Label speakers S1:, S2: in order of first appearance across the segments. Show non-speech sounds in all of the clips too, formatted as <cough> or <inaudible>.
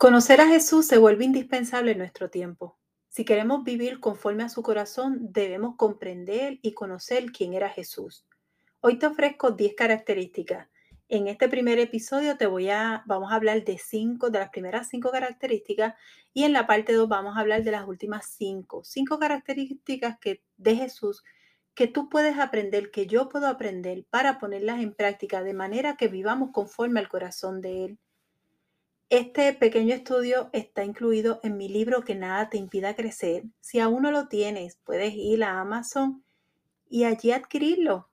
S1: Conocer a Jesús se vuelve indispensable en nuestro tiempo. Si queremos vivir conforme a su corazón, debemos comprender y conocer quién era Jesús. Hoy te ofrezco 10 características. En este primer episodio te voy a vamos a hablar de cinco de las primeras cinco características y en la parte 2 vamos a hablar de las últimas cinco, cinco características que de Jesús que tú puedes aprender, que yo puedo aprender para ponerlas en práctica de manera que vivamos conforme al corazón de él. Este pequeño estudio está incluido en mi libro Que nada te impida crecer. Si aún no lo tienes, puedes ir a Amazon y allí adquirirlo.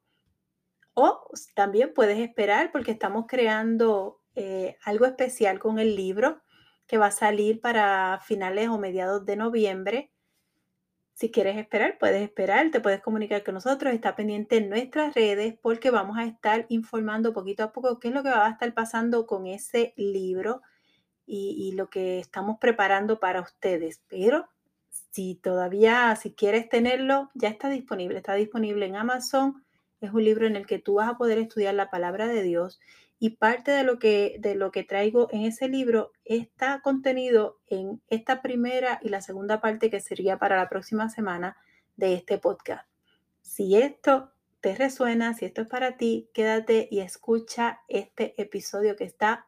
S1: O también puedes esperar porque estamos creando eh, algo especial con el libro que va a salir para finales o mediados de noviembre. Si quieres esperar, puedes esperar, te puedes comunicar con nosotros, está pendiente en nuestras redes porque vamos a estar informando poquito a poco qué es lo que va a estar pasando con ese libro y, lo que estamos preparando para ustedes. Pero si todavía, si quieres tenerlo, ya está disponible. Está disponible en Amazon. Es un libro en el que tú vas a poder estudiar la palabra de Dios y parte de lo que, de lo que traigo en ese libro está contenido en esta primera y la segunda parte que sería para la próxima semana de este podcast. Si esto te resuena, si esto es para ti, quédate y escucha este episodio que está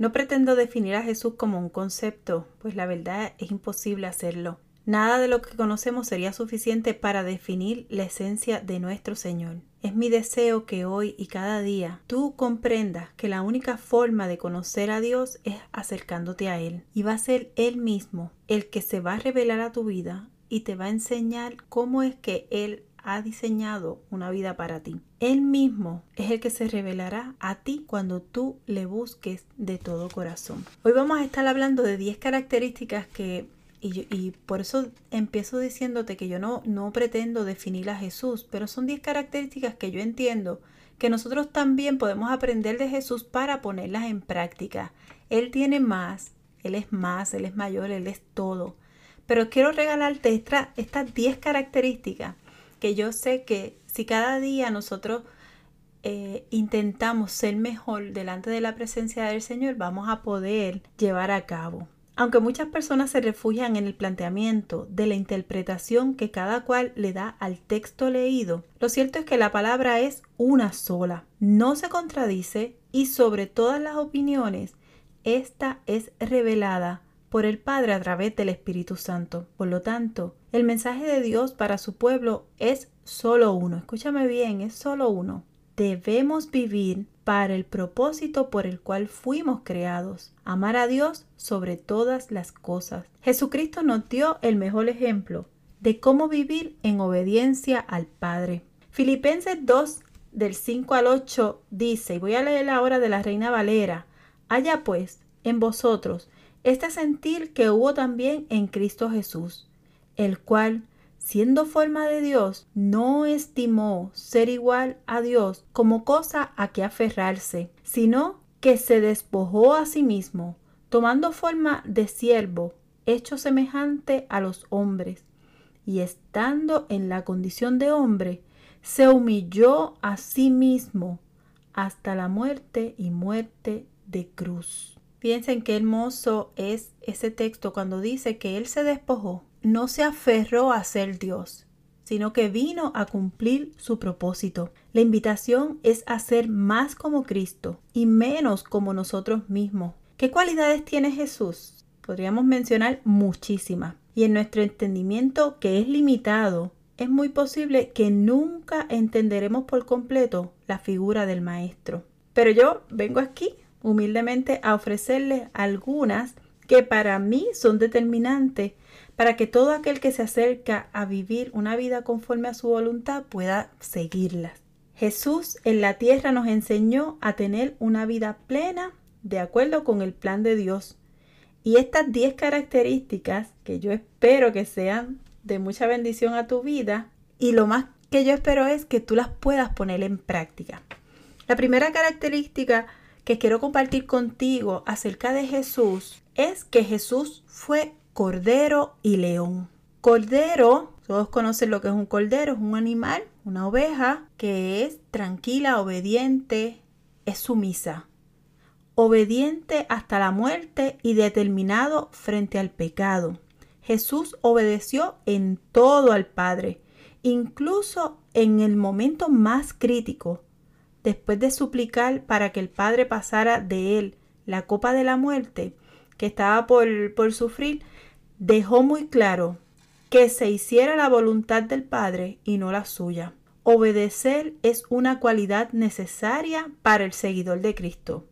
S1: No pretendo definir a Jesús como un concepto, pues la verdad es imposible hacerlo. Nada de lo que conocemos sería suficiente para definir la esencia de nuestro Señor. Es mi deseo que hoy y cada día tú comprendas que la única forma de conocer a Dios es acercándote a Él. Y va a ser Él mismo el que se va a revelar a tu vida y te va a enseñar cómo es que Él ha diseñado una vida para ti. Él mismo es el que se revelará a ti cuando tú le busques de todo corazón. Hoy vamos a estar hablando de 10 características que, y, por eso empiezo diciéndote que yo no, no pretendo definir a Jesús, pero son 10 características que yo entiendo que nosotros también podemos aprender de Jesús para ponerlas en práctica. Él tiene más, Él es más, Él es mayor, Él es todo. Pero quiero regalarte estas 10 características que yo sé que si cada día nosotros eh, intentamos ser mejor delante de la presencia del Señor, vamos a poder llevar a cabo. Aunque muchas personas se refugian en el planteamiento de la interpretación que cada cual le da al texto leído, lo cierto es que la palabra es una sola, no se contradice y sobre todas las opiniones, esta es revelada por el Padre a través del Espíritu Santo. Por lo tanto, el mensaje de Dios para su pueblo es solo uno. Escúchame bien, es solo uno. Debemos vivir para el propósito por el cual fuimos creados, amar a Dios sobre todas las cosas. Jesucristo nos dio el mejor ejemplo de cómo vivir en obediencia al Padre. Filipenses 2 del 5 al 8 dice, y voy a leer la hora de la Reina Valera, haya pues en vosotros este sentir que hubo también en Cristo Jesús, el cual, siendo forma de Dios, no estimó ser igual a Dios como cosa a que aferrarse, sino que se despojó a sí mismo, tomando forma de siervo, hecho semejante a los hombres, y estando en la condición de hombre, se humilló a sí mismo hasta la muerte y muerte de cruz. Piensen qué hermoso es ese texto cuando dice que Él se despojó, no se aferró a ser Dios, sino que vino a cumplir su propósito. La invitación es a ser más como Cristo y menos como nosotros mismos. ¿Qué cualidades tiene Jesús? Podríamos mencionar muchísimas. Y en nuestro entendimiento, que es limitado, es muy posible que nunca entenderemos por completo la figura del Maestro. Pero yo vengo aquí humildemente a ofrecerles algunas que para mí son determinantes para que todo aquel que se acerca a vivir una vida conforme a su voluntad pueda seguirlas. Jesús en la tierra nos enseñó a tener una vida plena de acuerdo con el plan de Dios. Y estas 10 características que yo espero que sean de mucha bendición a tu vida y lo más que yo espero es que tú las puedas poner en práctica. La primera característica que quiero compartir contigo acerca de Jesús es que Jesús fue cordero y león. Cordero, todos conocen lo que es un cordero, es un animal, una oveja que es tranquila, obediente, es sumisa. Obediente hasta la muerte y determinado frente al pecado. Jesús obedeció en todo al Padre, incluso en el momento más crítico, después de suplicar para que el Padre pasara de él la copa de la muerte que estaba por, por sufrir, dejó muy claro que se hiciera la voluntad del Padre y no la suya. Obedecer es una cualidad necesaria para el seguidor de Cristo.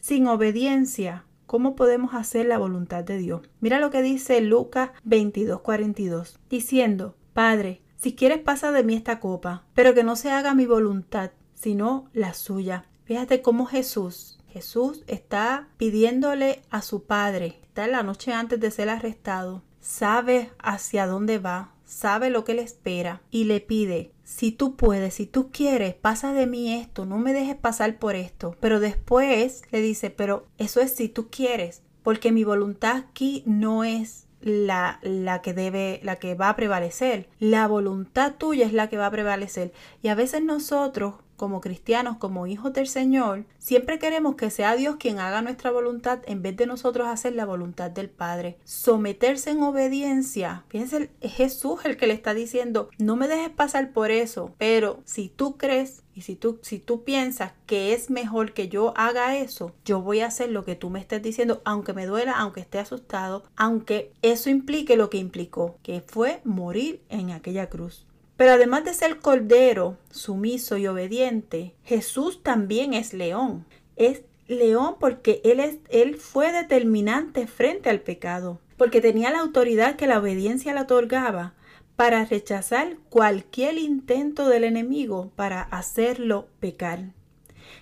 S1: Sin obediencia, ¿cómo podemos hacer la voluntad de Dios? Mira lo que dice Lucas 22:42, diciendo, Padre, si quieres pasa de mí esta copa, pero que no se haga mi voluntad, sino la suya. Fíjate cómo Jesús, Jesús está pidiéndole a su Padre, está en la noche antes de ser arrestado, sabe hacia dónde va, sabe lo que le espera y le pide, si tú puedes, si tú quieres, pasa de mí esto, no me dejes pasar por esto. Pero después le dice, pero eso es si tú quieres, porque mi voluntad aquí no es la, la, que debe, la que va a prevalecer. La voluntad tuya es la que va a prevalecer. Y a veces nosotros como cristianos, como hijos del Señor, siempre queremos que sea Dios quien haga nuestra voluntad en vez de nosotros hacer la voluntad del Padre. Someterse en obediencia. Fíjense, es Jesús el que le está diciendo, no me dejes pasar por eso, pero si tú crees y si tú, si tú piensas que es mejor que yo haga eso, yo voy a hacer lo que tú me estés diciendo, aunque me duela, aunque esté asustado, aunque eso implique lo que implicó, que fue morir en aquella cruz. Pero además de ser cordero, sumiso y obediente, Jesús también es león. Es león porque él, es, él fue determinante frente al pecado, porque tenía la autoridad que la obediencia le otorgaba para rechazar cualquier intento del enemigo para hacerlo pecar.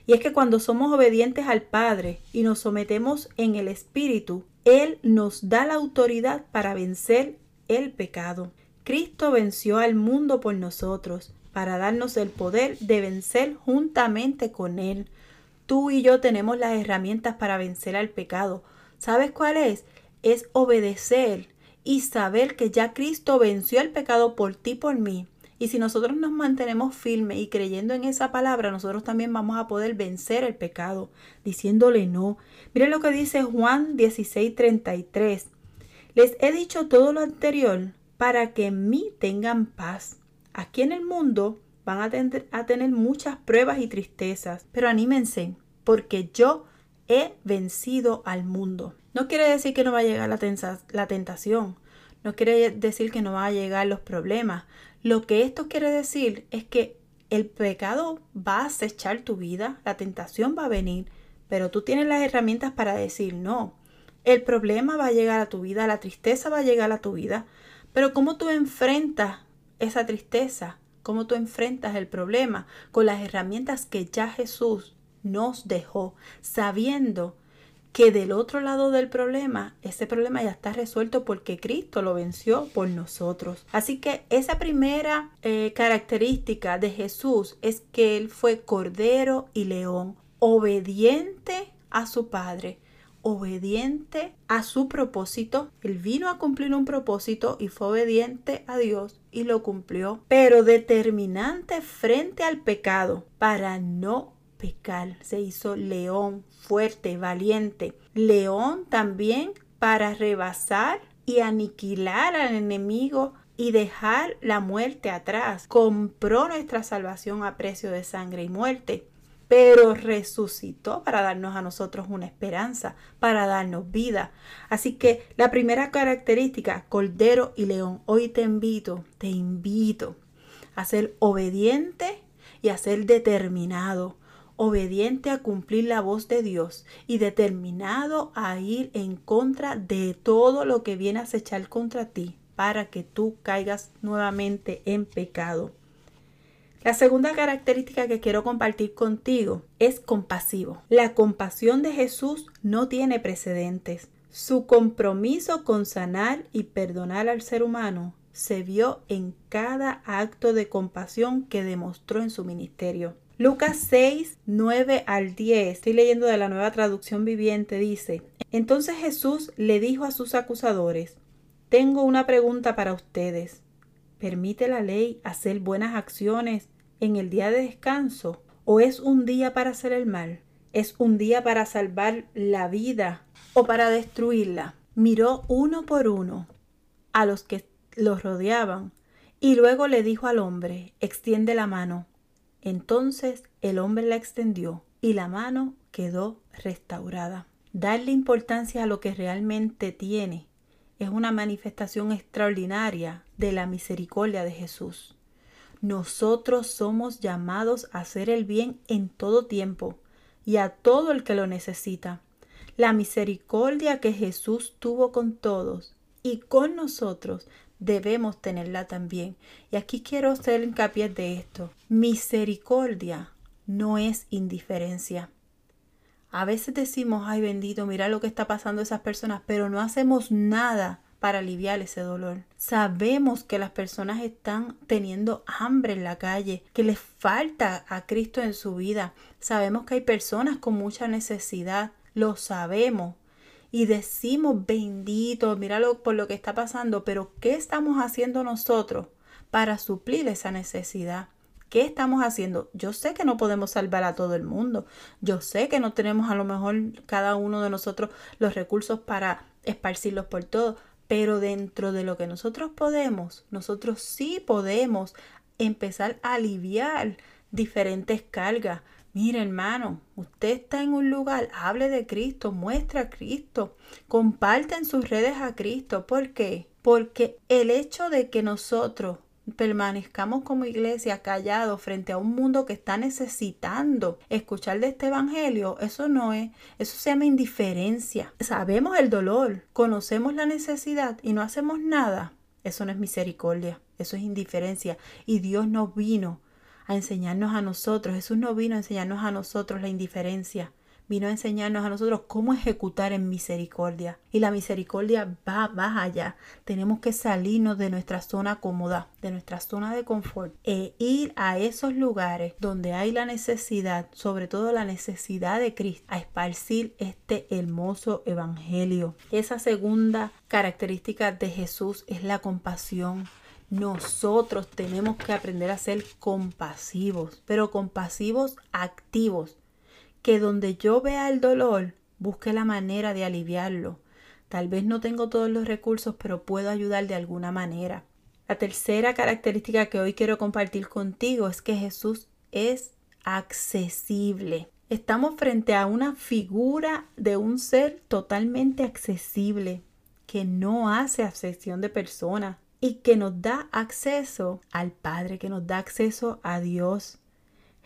S1: Y es que cuando somos obedientes al Padre y nos sometemos en el Espíritu, Él nos da la autoridad para vencer el pecado. Cristo venció al mundo por nosotros para darnos el poder de vencer juntamente con Él. Tú y yo tenemos las herramientas para vencer al pecado. ¿Sabes cuál es? Es obedecer y saber que ya Cristo venció el pecado por ti por mí. Y si nosotros nos mantenemos firmes y creyendo en esa palabra, nosotros también vamos a poder vencer el pecado, diciéndole no. Miren lo que dice Juan 16:33. Les he dicho todo lo anterior para que en mí tengan paz. Aquí en el mundo van a, tener muchas pruebas y tristezas, pero anímense, porque yo he vencido al mundo. No quiere decir que no va a llegar la, tentación, no quiere decir que no van a llegar los problemas. Lo que esto quiere decir es que el pecado va a acechar tu vida, la tentación va a venir, pero tú tienes las herramientas para decir no. El problema va a llegar a tu vida, la tristeza va a llegar a tu vida, pero ¿cómo tú enfrentas esa tristeza? ¿Cómo tú enfrentas el problema? Con las herramientas que ya Jesús nos dejó, sabiendo que del otro lado del problema, ese problema ya está resuelto porque Cristo lo venció por nosotros. Así que esa primera eh, característica de Jesús es que Él fue cordero y león, obediente a su Padre obediente a su propósito. Él vino a cumplir un propósito y fue obediente a Dios y lo cumplió, pero determinante frente al pecado para no pecar. Se hizo león, fuerte, valiente. León también para rebasar y aniquilar al enemigo y dejar la muerte atrás. Compró nuestra salvación a precio de sangre y muerte pero resucitó para darnos a nosotros una esperanza, para darnos vida. Así que la primera característica, Cordero y León, hoy te invito, te invito a ser obediente y a ser determinado, obediente a cumplir la voz de Dios y determinado a ir en contra de todo lo que viene a acechar contra ti para que tú caigas nuevamente en pecado. La segunda característica que quiero compartir contigo es compasivo. La compasión de Jesús no tiene precedentes. Su compromiso con sanar y perdonar al ser humano se vio en cada acto de compasión que demostró en su ministerio. Lucas 6, 9 al 10, estoy leyendo de la nueva traducción viviente, dice, entonces Jesús le dijo a sus acusadores, tengo una pregunta para ustedes. ¿Permite la ley hacer buenas acciones en el día de descanso? ¿O es un día para hacer el mal? ¿Es un día para salvar la vida o para destruirla? Miró uno por uno a los que los rodeaban y luego le dijo al hombre, extiende la mano. Entonces el hombre la extendió y la mano quedó restaurada. Darle importancia a lo que realmente tiene es una manifestación extraordinaria de la misericordia de Jesús. Nosotros somos llamados a hacer el bien en todo tiempo y a todo el que lo necesita. La misericordia que Jesús tuvo con todos y con nosotros debemos tenerla también. Y aquí quiero hacer hincapié de esto. Misericordia no es indiferencia. A veces decimos, ay bendito, mira lo que está pasando a esas personas, pero no hacemos nada para aliviar ese dolor. Sabemos que las personas están teniendo hambre en la calle, que les falta a Cristo en su vida. Sabemos que hay personas con mucha necesidad, lo sabemos, y decimos bendito, míralo por lo que está pasando, pero ¿qué estamos haciendo nosotros para suplir esa necesidad? ¿Qué estamos haciendo? Yo sé que no podemos salvar a todo el mundo. Yo sé que no tenemos a lo mejor cada uno de nosotros los recursos para esparcirlos por todo, pero dentro de lo que nosotros podemos, nosotros sí podemos empezar a aliviar diferentes cargas. Mire, hermano, usted está en un lugar, hable de Cristo, muestra a Cristo, comparte en sus redes a Cristo. ¿Por qué? Porque el hecho de que nosotros permanezcamos como iglesia callados frente a un mundo que está necesitando escuchar de este evangelio, eso no es, eso se llama indiferencia. Sabemos el dolor, conocemos la necesidad y no hacemos nada. Eso no es misericordia, eso es indiferencia. Y Dios nos vino a enseñarnos a nosotros. Jesús no vino a enseñarnos a nosotros la indiferencia. Vino a enseñarnos a nosotros cómo ejecutar en misericordia. Y la misericordia va más allá. Tenemos que salirnos de nuestra zona cómoda, de nuestra zona de confort, e ir a esos lugares donde hay la necesidad, sobre todo la necesidad de Cristo, a esparcir este hermoso evangelio. Esa segunda característica de Jesús es la compasión. Nosotros tenemos que aprender a ser compasivos, pero compasivos activos, que donde yo vea el dolor, busque la manera de aliviarlo. Tal vez no tengo todos los recursos, pero puedo ayudar de alguna manera. La tercera característica que hoy quiero compartir contigo es que Jesús es accesible. Estamos frente a una figura de un ser totalmente accesible, que no hace acepción de personas, y que nos da acceso al Padre, que nos da acceso a Dios.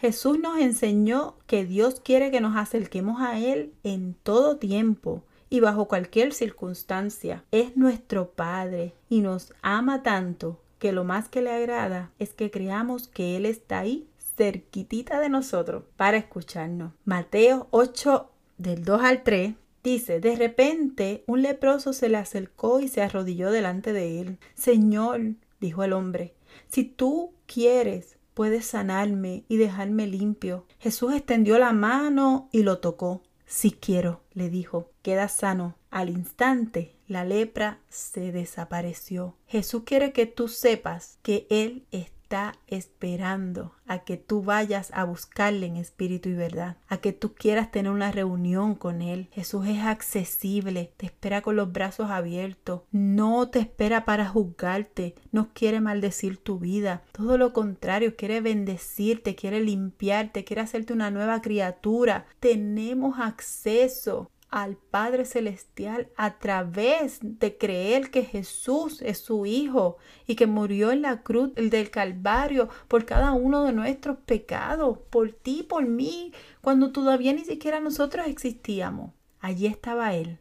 S1: Jesús nos enseñó que Dios quiere que nos acerquemos a Él en todo tiempo y bajo cualquier circunstancia. Es nuestro Padre y nos ama tanto que lo más que le agrada es que creamos que Él está ahí cerquitita de nosotros para escucharnos. Mateo 8 del 2 al 3 Dice, de repente un leproso se le acercó y se arrodilló delante de él. Señor, dijo el hombre, si tú quieres, puedes sanarme y dejarme limpio. Jesús extendió la mano y lo tocó. Si quiero, le dijo, queda sano. Al instante, la lepra se desapareció. Jesús quiere que tú sepas que Él está está esperando a que tú vayas a buscarle en espíritu y verdad, a que tú quieras tener una reunión con Él. Jesús es accesible, te espera con los brazos abiertos, no te espera para juzgarte, no quiere maldecir tu vida, todo lo contrario, quiere bendecirte, quiere limpiarte, quiere hacerte una nueva criatura. Tenemos acceso al Padre Celestial a través de creer que Jesús es su Hijo y que murió en la cruz del Calvario por cada uno de nuestros pecados, por ti, por mí, cuando todavía ni siquiera nosotros existíamos. Allí estaba Él,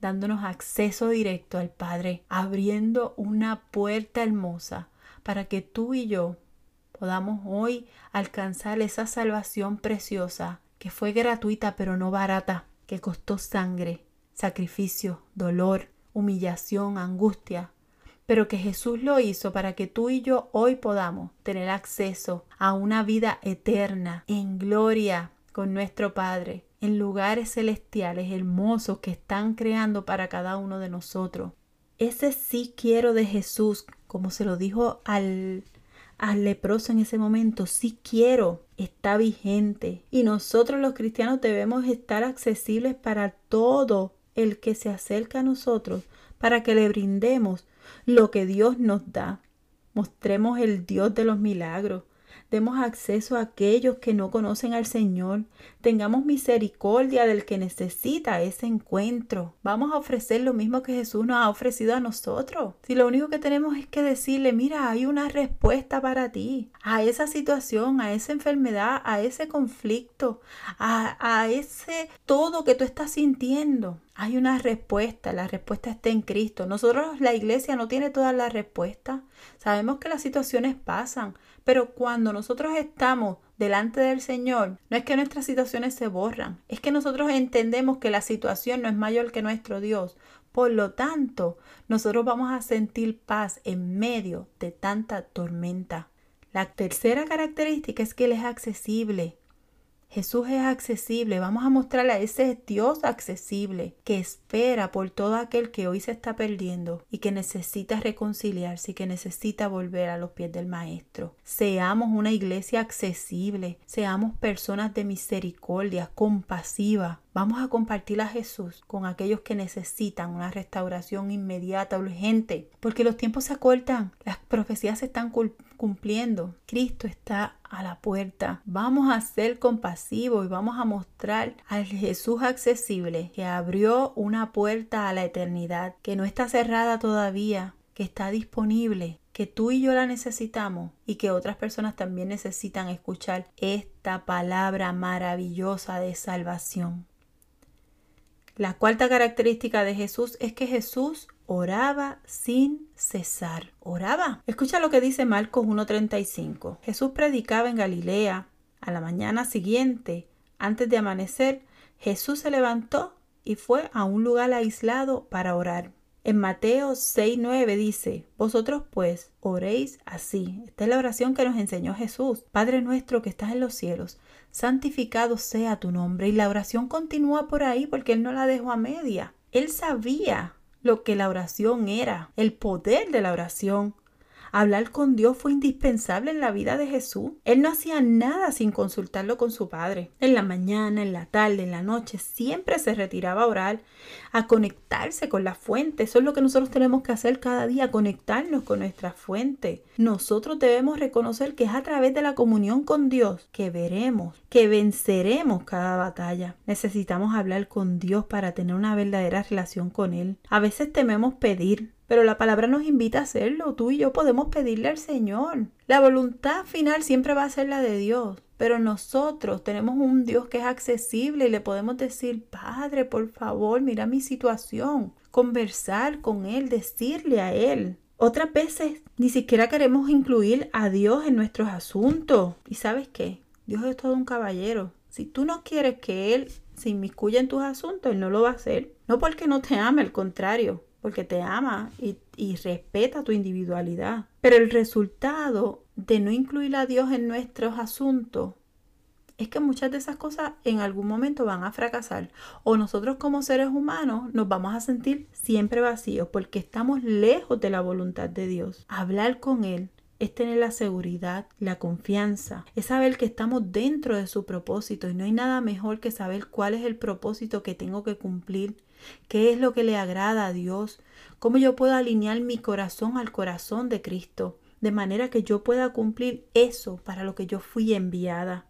S1: dándonos acceso directo al Padre, abriendo una puerta hermosa para que tú y yo podamos hoy alcanzar esa salvación preciosa que fue gratuita pero no barata que costó sangre, sacrificio, dolor, humillación, angustia, pero que Jesús lo hizo para que tú y yo hoy podamos tener acceso a una vida eterna en gloria con nuestro Padre, en lugares celestiales hermosos que están creando para cada uno de nosotros. Ese sí quiero de Jesús, como se lo dijo al, al leproso en ese momento, sí quiero, está vigente. Y nosotros los cristianos debemos estar accesibles para todo el que se acerca a nosotros, para que le brindemos lo que Dios nos da. Mostremos el Dios de los milagros, demos acceso a aquellos que no conocen al Señor, tengamos misericordia del que necesita ese encuentro. Vamos a ofrecer lo mismo que Jesús nos ha ofrecido a nosotros. Si lo único que tenemos es que decirle, mira, hay una respuesta para ti, a esa situación, a esa enfermedad, a ese conflicto, a, ese todo que tú estás sintiendo. Hay una respuesta, la respuesta está en Cristo. Nosotros, la iglesia no tiene todas las respuestas. Sabemos que las situaciones pasan, pero cuando nosotros estamos delante del Señor, no es que nuestras situaciones se borran, es que nosotros entendemos que la situación no es mayor que nuestro Dios. Por lo tanto, nosotros vamos a sentir paz en medio de tanta tormenta. La tercera característica es que Él es accesible. Jesús es accesible. Vamos a mostrarle a ese Dios accesible que espera por todo aquel que hoy se está perdiendo y que necesita reconciliarse y que necesita volver a los pies del Maestro. Seamos una iglesia accesible. Seamos personas de misericordia, compasiva. Vamos a compartir a Jesús con aquellos que necesitan una restauración inmediata, urgente, porque los tiempos se acortan, las profecías se están cumpliendo. Cristo está a la puerta. Vamos a ser compasivos y vamos a mostrar al Jesús accesible que abrió una puerta a la eternidad, que no está cerrada todavía, que está disponible, que tú y yo la necesitamos y que otras personas también necesitan escuchar esta palabra maravillosa de salvación. La cuarta característica de Jesús es que Jesús oraba sin cesar. Oraba. Escucha lo que dice Marcos 1.35. Jesús predicaba en Galilea. A la mañana siguiente, antes de amanecer, Jesús se levantó y fue a un lugar aislado para orar. En Mateo 6:9 dice, Vosotros pues oréis así. Esta es la oración que nos enseñó Jesús. Padre nuestro que estás en los cielos, santificado sea tu nombre. Y la oración continúa por ahí porque Él no la dejó a media. Él sabía lo que la oración era, el poder de la oración. Hablar con Dios fue indispensable en la vida de Jesús. Él no hacía nada sin consultarlo con su Padre. En la mañana, en la tarde, en la noche, siempre se retiraba a orar, a conectarse con la fuente. Eso es lo que nosotros tenemos que hacer cada día, conectarnos con nuestra fuente. Nosotros debemos reconocer que es a través de la comunión con Dios que veremos, que venceremos cada batalla. Necesitamos hablar con Dios para tener una verdadera relación con Él. A veces tememos pedir, pero la palabra nos invita a hacerlo. Tú y yo podemos pedirle al Señor. La voluntad final siempre va a ser la de Dios. Pero nosotros tenemos un Dios que es accesible y le podemos decir, Padre, por favor, mira mi situación. Conversar con Él, decirle a Él. Otras veces ni siquiera queremos incluir a Dios en nuestros asuntos. ¿Y sabes qué? Dios es todo un caballero. Si tú no quieres que Él se inmiscuya en tus asuntos, Él no lo va a hacer. No porque no te ame, al contrario porque te ama y, respeta tu individualidad. Pero el resultado de no incluir a Dios en nuestros asuntos es que muchas de esas cosas en algún momento van a fracasar o nosotros como seres humanos nos vamos a sentir siempre vacíos porque estamos lejos de la voluntad de Dios. Hablar con Él es tener la seguridad, la confianza, es saber que estamos dentro de su propósito y no hay nada mejor que saber cuál es el propósito que tengo que cumplir qué es lo que le agrada a Dios, cómo yo puedo alinear mi corazón al corazón de Cristo, de manera que yo pueda cumplir eso para lo que yo fui enviada.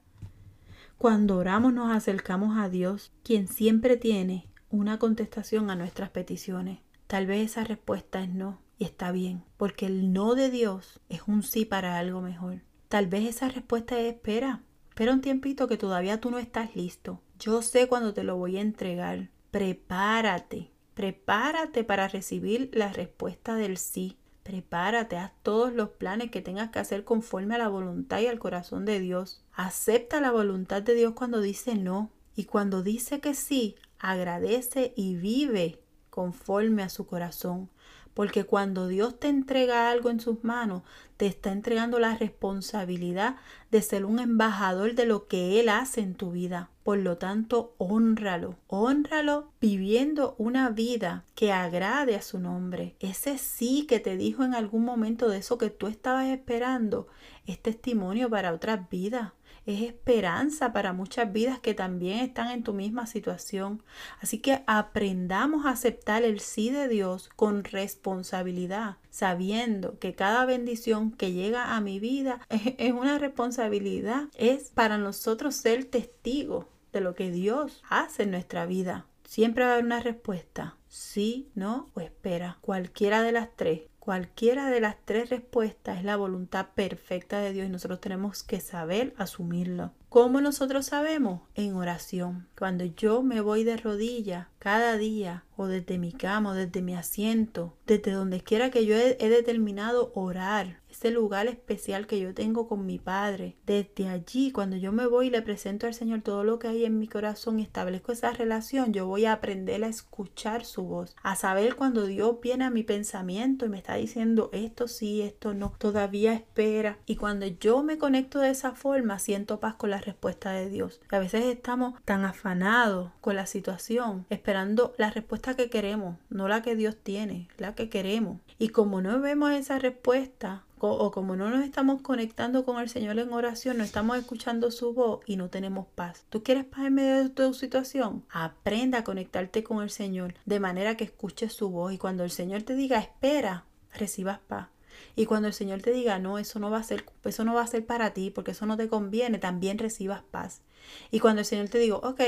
S1: Cuando oramos nos acercamos a Dios, quien siempre tiene una contestación a nuestras peticiones. Tal vez esa respuesta es no, y está bien, porque el no de Dios es un sí para algo mejor. Tal vez esa respuesta es espera, espera un tiempito que todavía tú no estás listo. Yo sé cuándo te lo voy a entregar prepárate, prepárate para recibir la respuesta del sí. Prepárate, haz todos los planes que tengas que hacer conforme a la voluntad y al corazón de Dios. Acepta la voluntad de Dios cuando dice no. Y cuando dice que sí, agradece y vive conforme a su corazón. Porque cuando Dios te entrega algo en sus manos, te está entregando la responsabilidad de ser un embajador de lo que Él hace en tu vida. Por lo tanto, honralo, honralo viviendo una vida que agrade a su nombre. Ese sí que te dijo en algún momento de eso que tú estabas esperando es testimonio para otras vidas es esperanza para muchas vidas que también están en tu misma situación. Así que aprendamos a aceptar el sí de Dios con responsabilidad, sabiendo que cada bendición que llega a mi vida <laughs> es, una responsabilidad, es para nosotros ser testigos de lo que Dios hace en nuestra vida. Siempre va a haber una respuesta, sí, no o espera, cualquiera de las tres. Cualquiera de las tres respuestas es la voluntad perfecta de Dios y nosotros tenemos que saber asumirlo. ¿Cómo nosotros sabemos? En oración. Cuando yo me voy de rodillas cada día o desde mi cama o desde mi asiento, desde donde quiera que yo he, he determinado orar, ese lugar especial que yo tengo con mi Padre. Desde allí, cuando yo me voy y le presento al Señor todo lo que hay en mi corazón y establezco esa relación, yo voy a aprender a escuchar su voz, a saber cuando Dios viene a mi pensamiento y me está diciendo esto sí, esto no, todavía espera. Y cuando yo me conecto de esa forma, siento paz con la respuesta de Dios. A veces estamos tan afanados con la situación, esperando la respuesta que queremos, no la que Dios tiene, la que queremos. Y como no vemos esa respuesta, o como no nos estamos conectando con el Señor en oración, no estamos escuchando su voz y no tenemos paz. ¿Tú quieres paz en medio de tu situación? Aprenda a conectarte con el Señor de manera que escuches su voz y cuando el Señor te diga espera, recibas paz. Y cuando el Señor te diga, no, eso no va a ser, eso no va a ser para ti, porque eso no te conviene, también recibas paz. Y cuando el Señor te diga, ok,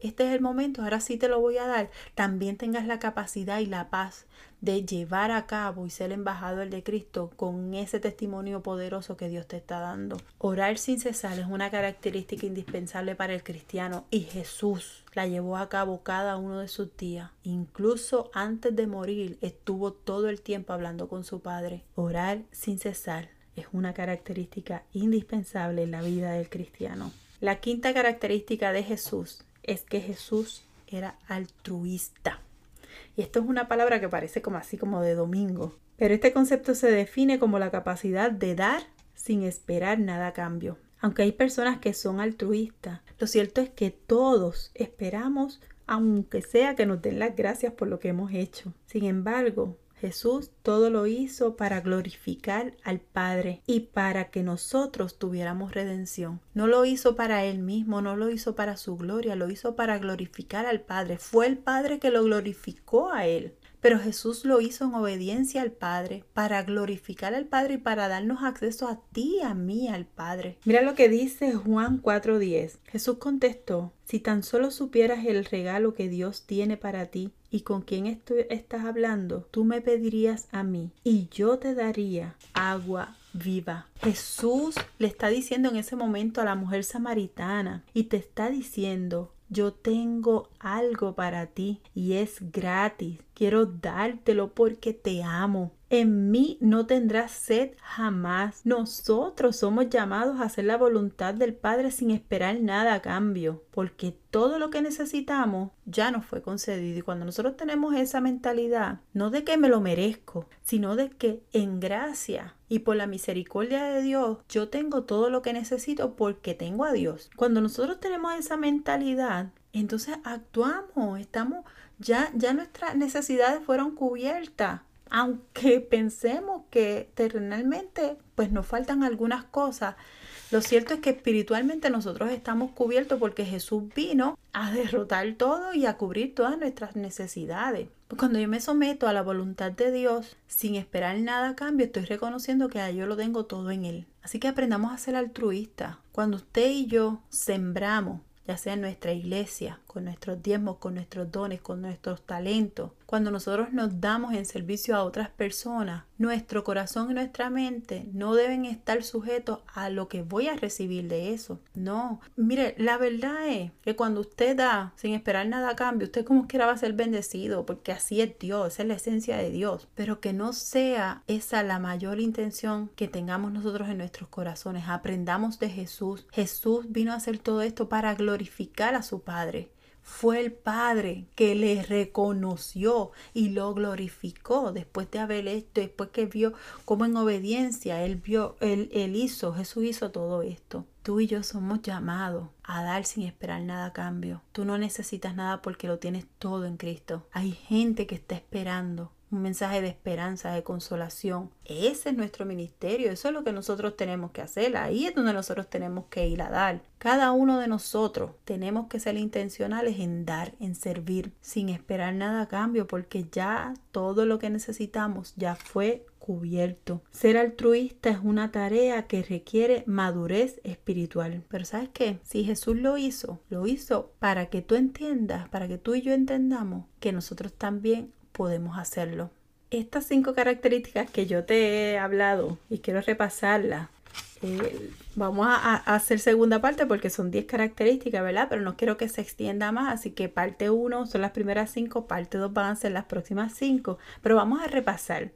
S1: este es el momento, ahora sí te lo voy a dar, también tengas la capacidad y la paz de llevar a cabo y ser embajador de Cristo con ese testimonio poderoso que Dios te está dando. Orar sin cesar es una característica indispensable para el cristiano y Jesús la llevó a cabo cada uno de sus días. Incluso antes de morir estuvo todo el tiempo hablando con su Padre. Orar sin cesar es una característica indispensable en la vida del cristiano. La quinta característica de Jesús es que Jesús era altruista. Y esto es una palabra que parece como así como de domingo. Pero este concepto se define como la capacidad de dar sin esperar nada a cambio. Aunque hay personas que son altruistas, lo cierto es que todos esperamos, aunque sea que nos den las gracias por lo que hemos hecho. Sin embargo, Jesús todo lo hizo para glorificar al Padre y para que nosotros tuviéramos redención. No lo hizo para Él mismo, no lo hizo para su gloria, lo hizo para glorificar al Padre. Fue el Padre que lo glorificó a Él. Pero Jesús lo hizo en obediencia al Padre, para glorificar al Padre y para darnos acceso a ti y a mí al Padre. Mira lo que dice Juan 4:10. Jesús contestó, si tan solo supieras el regalo que Dios tiene para ti y con quién estás hablando, tú me pedirías a mí y yo te daría agua viva. Jesús le está diciendo en ese momento a la mujer samaritana y te está diciendo, yo tengo algo para ti y es gratis. Quiero dártelo porque te amo. En mí no tendrás sed jamás. Nosotros somos llamados a hacer la voluntad del Padre sin esperar nada a cambio, porque todo lo que necesitamos ya nos fue concedido. Y cuando nosotros tenemos esa mentalidad, no de que me lo merezco, sino de que en gracia y por la misericordia de Dios, yo tengo todo lo que necesito porque tengo a Dios. Cuando nosotros tenemos esa mentalidad, entonces actuamos, estamos, ya, nuestras necesidades fueron cubiertas aunque pensemos que terrenalmente pues nos faltan algunas cosas, lo cierto es que espiritualmente nosotros estamos cubiertos porque Jesús vino a derrotar todo y a cubrir todas nuestras necesidades. Cuando yo me someto a la voluntad de Dios sin esperar nada a cambio, estoy reconociendo que yo lo tengo todo en Él. Así que aprendamos a ser altruistas. Cuando usted y yo sembramos ya sea en nuestra iglesia, con nuestros diezmos, con nuestros dones, con nuestros talentos, cuando nosotros nos damos en servicio a otras personas, nuestro corazón y nuestra mente no deben estar sujetos a lo que voy a recibir de eso. No, mire, la verdad es que cuando usted da sin esperar nada a cambio, usted como quiera va a ser bendecido, porque así es Dios, esa es la esencia de Dios. Pero que no sea esa la mayor intención que tengamos nosotros en nuestros corazones. Aprendamos de Jesús. Jesús vino a hacer todo esto para glorificar a su Padre Fue el Padre que le reconoció y lo glorificó después de haber hecho, después que vio cómo en obediencia él vio, él, él hizo, Jesús hizo todo esto. Tú y yo somos llamados a dar sin esperar nada a cambio. Tú no necesitas nada porque lo tienes todo en Cristo. Hay gente que está esperando un mensaje de esperanza, de consolación. Ese es nuestro ministerio, eso es lo que nosotros tenemos que hacer, ahí es donde nosotros tenemos que ir a dar. Cada uno de nosotros tenemos que ser intencionales en dar, en servir, sin esperar nada a cambio, porque ya todo lo que necesitamos ya fue cubierto. Ser altruista es una tarea que requiere madurez espiritual. Pero ¿sabes qué? Si Jesús lo hizo, lo hizo para que tú entiendas, para que tú y yo entendamos que nosotros también podemos hacerlo. Estas cinco características que yo te he hablado y quiero repasarlas, eh, vamos a, hacer segunda parte porque son 10 características, ¿verdad? Pero no quiero que se extienda más, así que parte 1 son las primeras 5, parte 2 van a ser las próximas 5, pero vamos a repasar.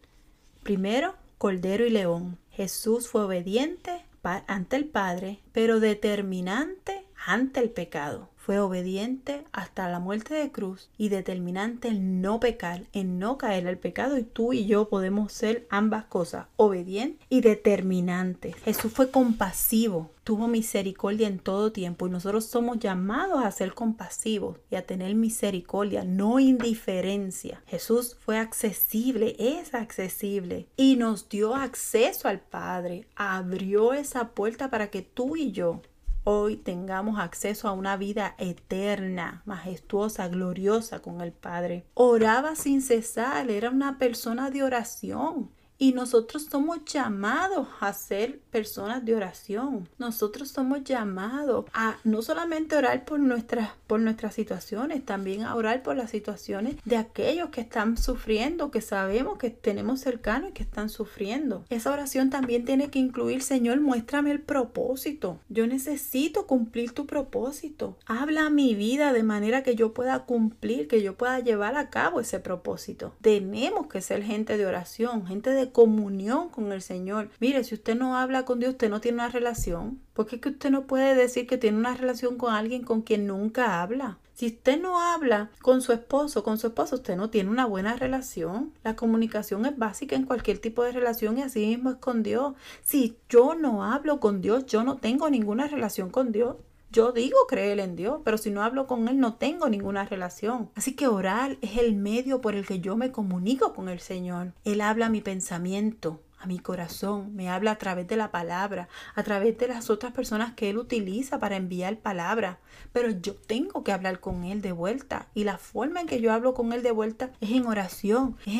S1: Primero, Cordero y León. Jesús fue obediente ante el Padre, pero determinante ante el pecado fue obediente hasta la muerte de cruz y determinante en no pecar, en no caer al pecado y tú y yo podemos ser ambas cosas, obediente y determinante. Jesús fue compasivo, tuvo misericordia en todo tiempo y nosotros somos llamados a ser compasivos y a tener misericordia, no indiferencia. Jesús fue accesible, es accesible y nos dio acceso al Padre, abrió esa puerta para que tú y yo hoy tengamos acceso a una vida eterna, majestuosa, gloriosa con el Padre. Oraba sin cesar, era una persona de oración. Y nosotros somos llamados a ser personas de oración. Nosotros somos llamados a no solamente orar por nuestras, por nuestras situaciones, también a orar por las situaciones de aquellos que están sufriendo, que sabemos que tenemos cercanos y que están sufriendo. Esa oración también tiene que incluir, Señor, muéstrame el propósito. Yo necesito cumplir tu propósito. Habla mi vida de manera que yo pueda cumplir, que yo pueda llevar a cabo ese propósito. Tenemos que ser gente de oración, gente de comunión con el Señor. Mire, si usted no habla con Dios, usted no tiene una relación. Porque es que usted no puede decir que tiene una relación con alguien con quien nunca habla. Si usted no habla con su esposo, con su esposo, usted no tiene una buena relación. La comunicación es básica en cualquier tipo de relación y así mismo es con Dios. Si yo no hablo con Dios, yo no tengo ninguna relación con Dios. Yo digo creer en Dios, pero si no hablo con Él no tengo ninguna relación. Así que orar es el medio por el que yo me comunico con el Señor. Él habla mi pensamiento, a mi corazón, me habla a través de la palabra, a través de las otras personas que Él utiliza para enviar palabra. Pero yo tengo que hablar con Él de vuelta. Y la forma en que yo hablo con Él de vuelta es en oración, es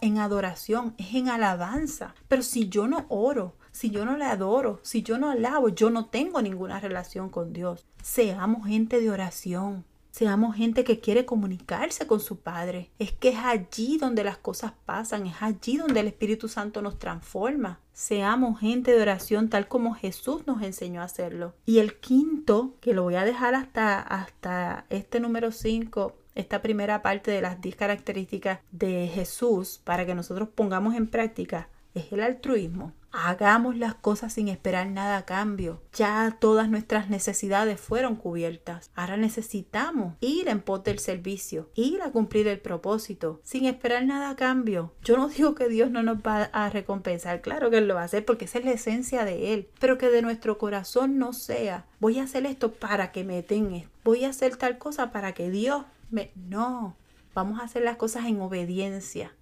S1: en adoración, es en alabanza. Pero si yo no oro, si yo no le adoro, si yo no alabo, yo no tengo ninguna relación con Dios. Seamos gente de oración. Seamos gente que quiere comunicarse con su Padre. Es que es allí donde las cosas pasan, es allí donde el Espíritu Santo nos transforma. Seamos gente de oración tal como Jesús nos enseñó a hacerlo. Y el quinto, que lo voy a dejar hasta, hasta este número 5, esta primera parte de las 10 características de Jesús para que nosotros pongamos en práctica, es el altruismo. Hagamos las cosas sin esperar nada a cambio. Ya todas nuestras necesidades fueron cubiertas. Ahora necesitamos ir en pos del servicio, ir a cumplir el propósito, sin esperar nada a cambio. Yo no digo que Dios no nos va a recompensar, claro que lo va a hacer porque esa es la esencia de Él, pero que de nuestro corazón no sea, voy a hacer esto para que me tenga, voy a hacer tal cosa para que Dios me... No, vamos a hacer las cosas en obediencia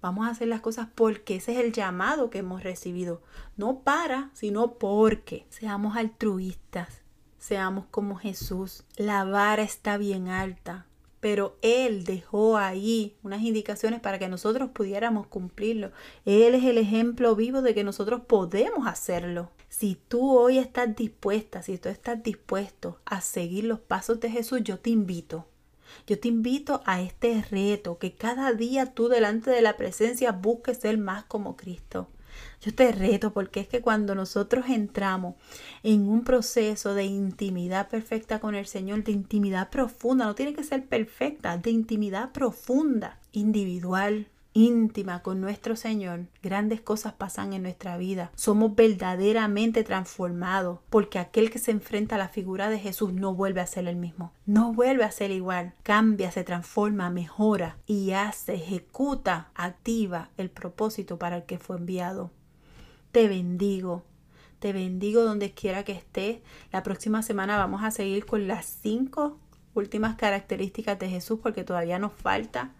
S1: Vamos a hacer las cosas porque ese es el llamado que hemos recibido. No para, sino porque. Seamos altruistas. Seamos como Jesús. La vara está bien alta. Pero Él dejó ahí unas indicaciones para que nosotros pudiéramos cumplirlo. Él es el ejemplo vivo de que nosotros podemos hacerlo. Si tú hoy estás dispuesta, si tú estás dispuesto a seguir los pasos de Jesús, yo te invito yo te invito a este reto, que cada día tú delante de la presencia busques ser más como Cristo. Yo te reto porque es que cuando nosotros entramos en un proceso de intimidad perfecta con el Señor, de intimidad profunda, no tiene que ser perfecta, de intimidad profunda, individual, íntima con nuestro Señor, grandes cosas pasan en nuestra vida. Somos verdaderamente transformados porque aquel que se enfrenta a la figura de Jesús no vuelve a ser el mismo. No vuelve a ser igual. Cambia, se transforma, mejora y hace, ejecuta, activa el propósito para el que fue enviado. Te bendigo. Te bendigo donde quiera que estés. La próxima semana vamos a seguir con las cinco últimas características de Jesús porque todavía nos falta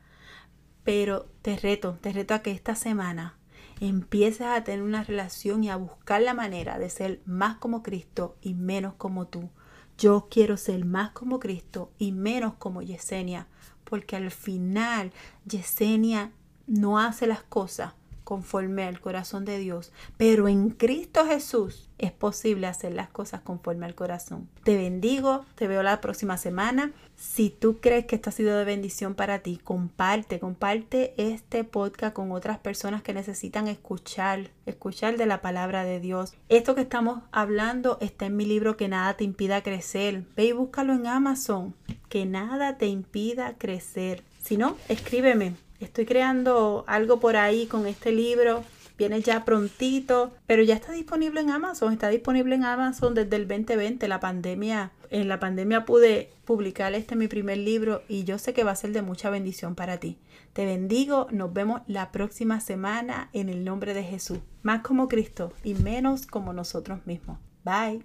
S1: pero te reto, te reto a que esta semana empieces a tener una relación y a buscar la manera de ser más como Cristo y menos como tú. Yo quiero ser más como Cristo y menos como Yesenia, porque al final Yesenia no hace las cosas conforme al corazón de Dios, pero en Cristo Jesús es posible hacer las cosas conforme al corazón. Te bendigo, te veo la próxima semana. Si tú crees que esto ha sido de bendición para ti, comparte, comparte este podcast con otras personas que necesitan escuchar, escuchar de la palabra de Dios. Esto que estamos hablando está en mi libro Que nada te impida crecer. Ve y búscalo en Amazon. Que nada te impida crecer. Si no, escríbeme Estoy creando algo por ahí con este libro. Viene ya prontito, pero ya está disponible en Amazon. Está disponible en Amazon desde el 2020. La pandemia, en la pandemia pude publicar este mi primer libro y yo sé que va a ser de mucha bendición para ti. Te bendigo. Nos vemos la próxima semana en el nombre de Jesús. Más como Cristo y menos como nosotros mismos. Bye.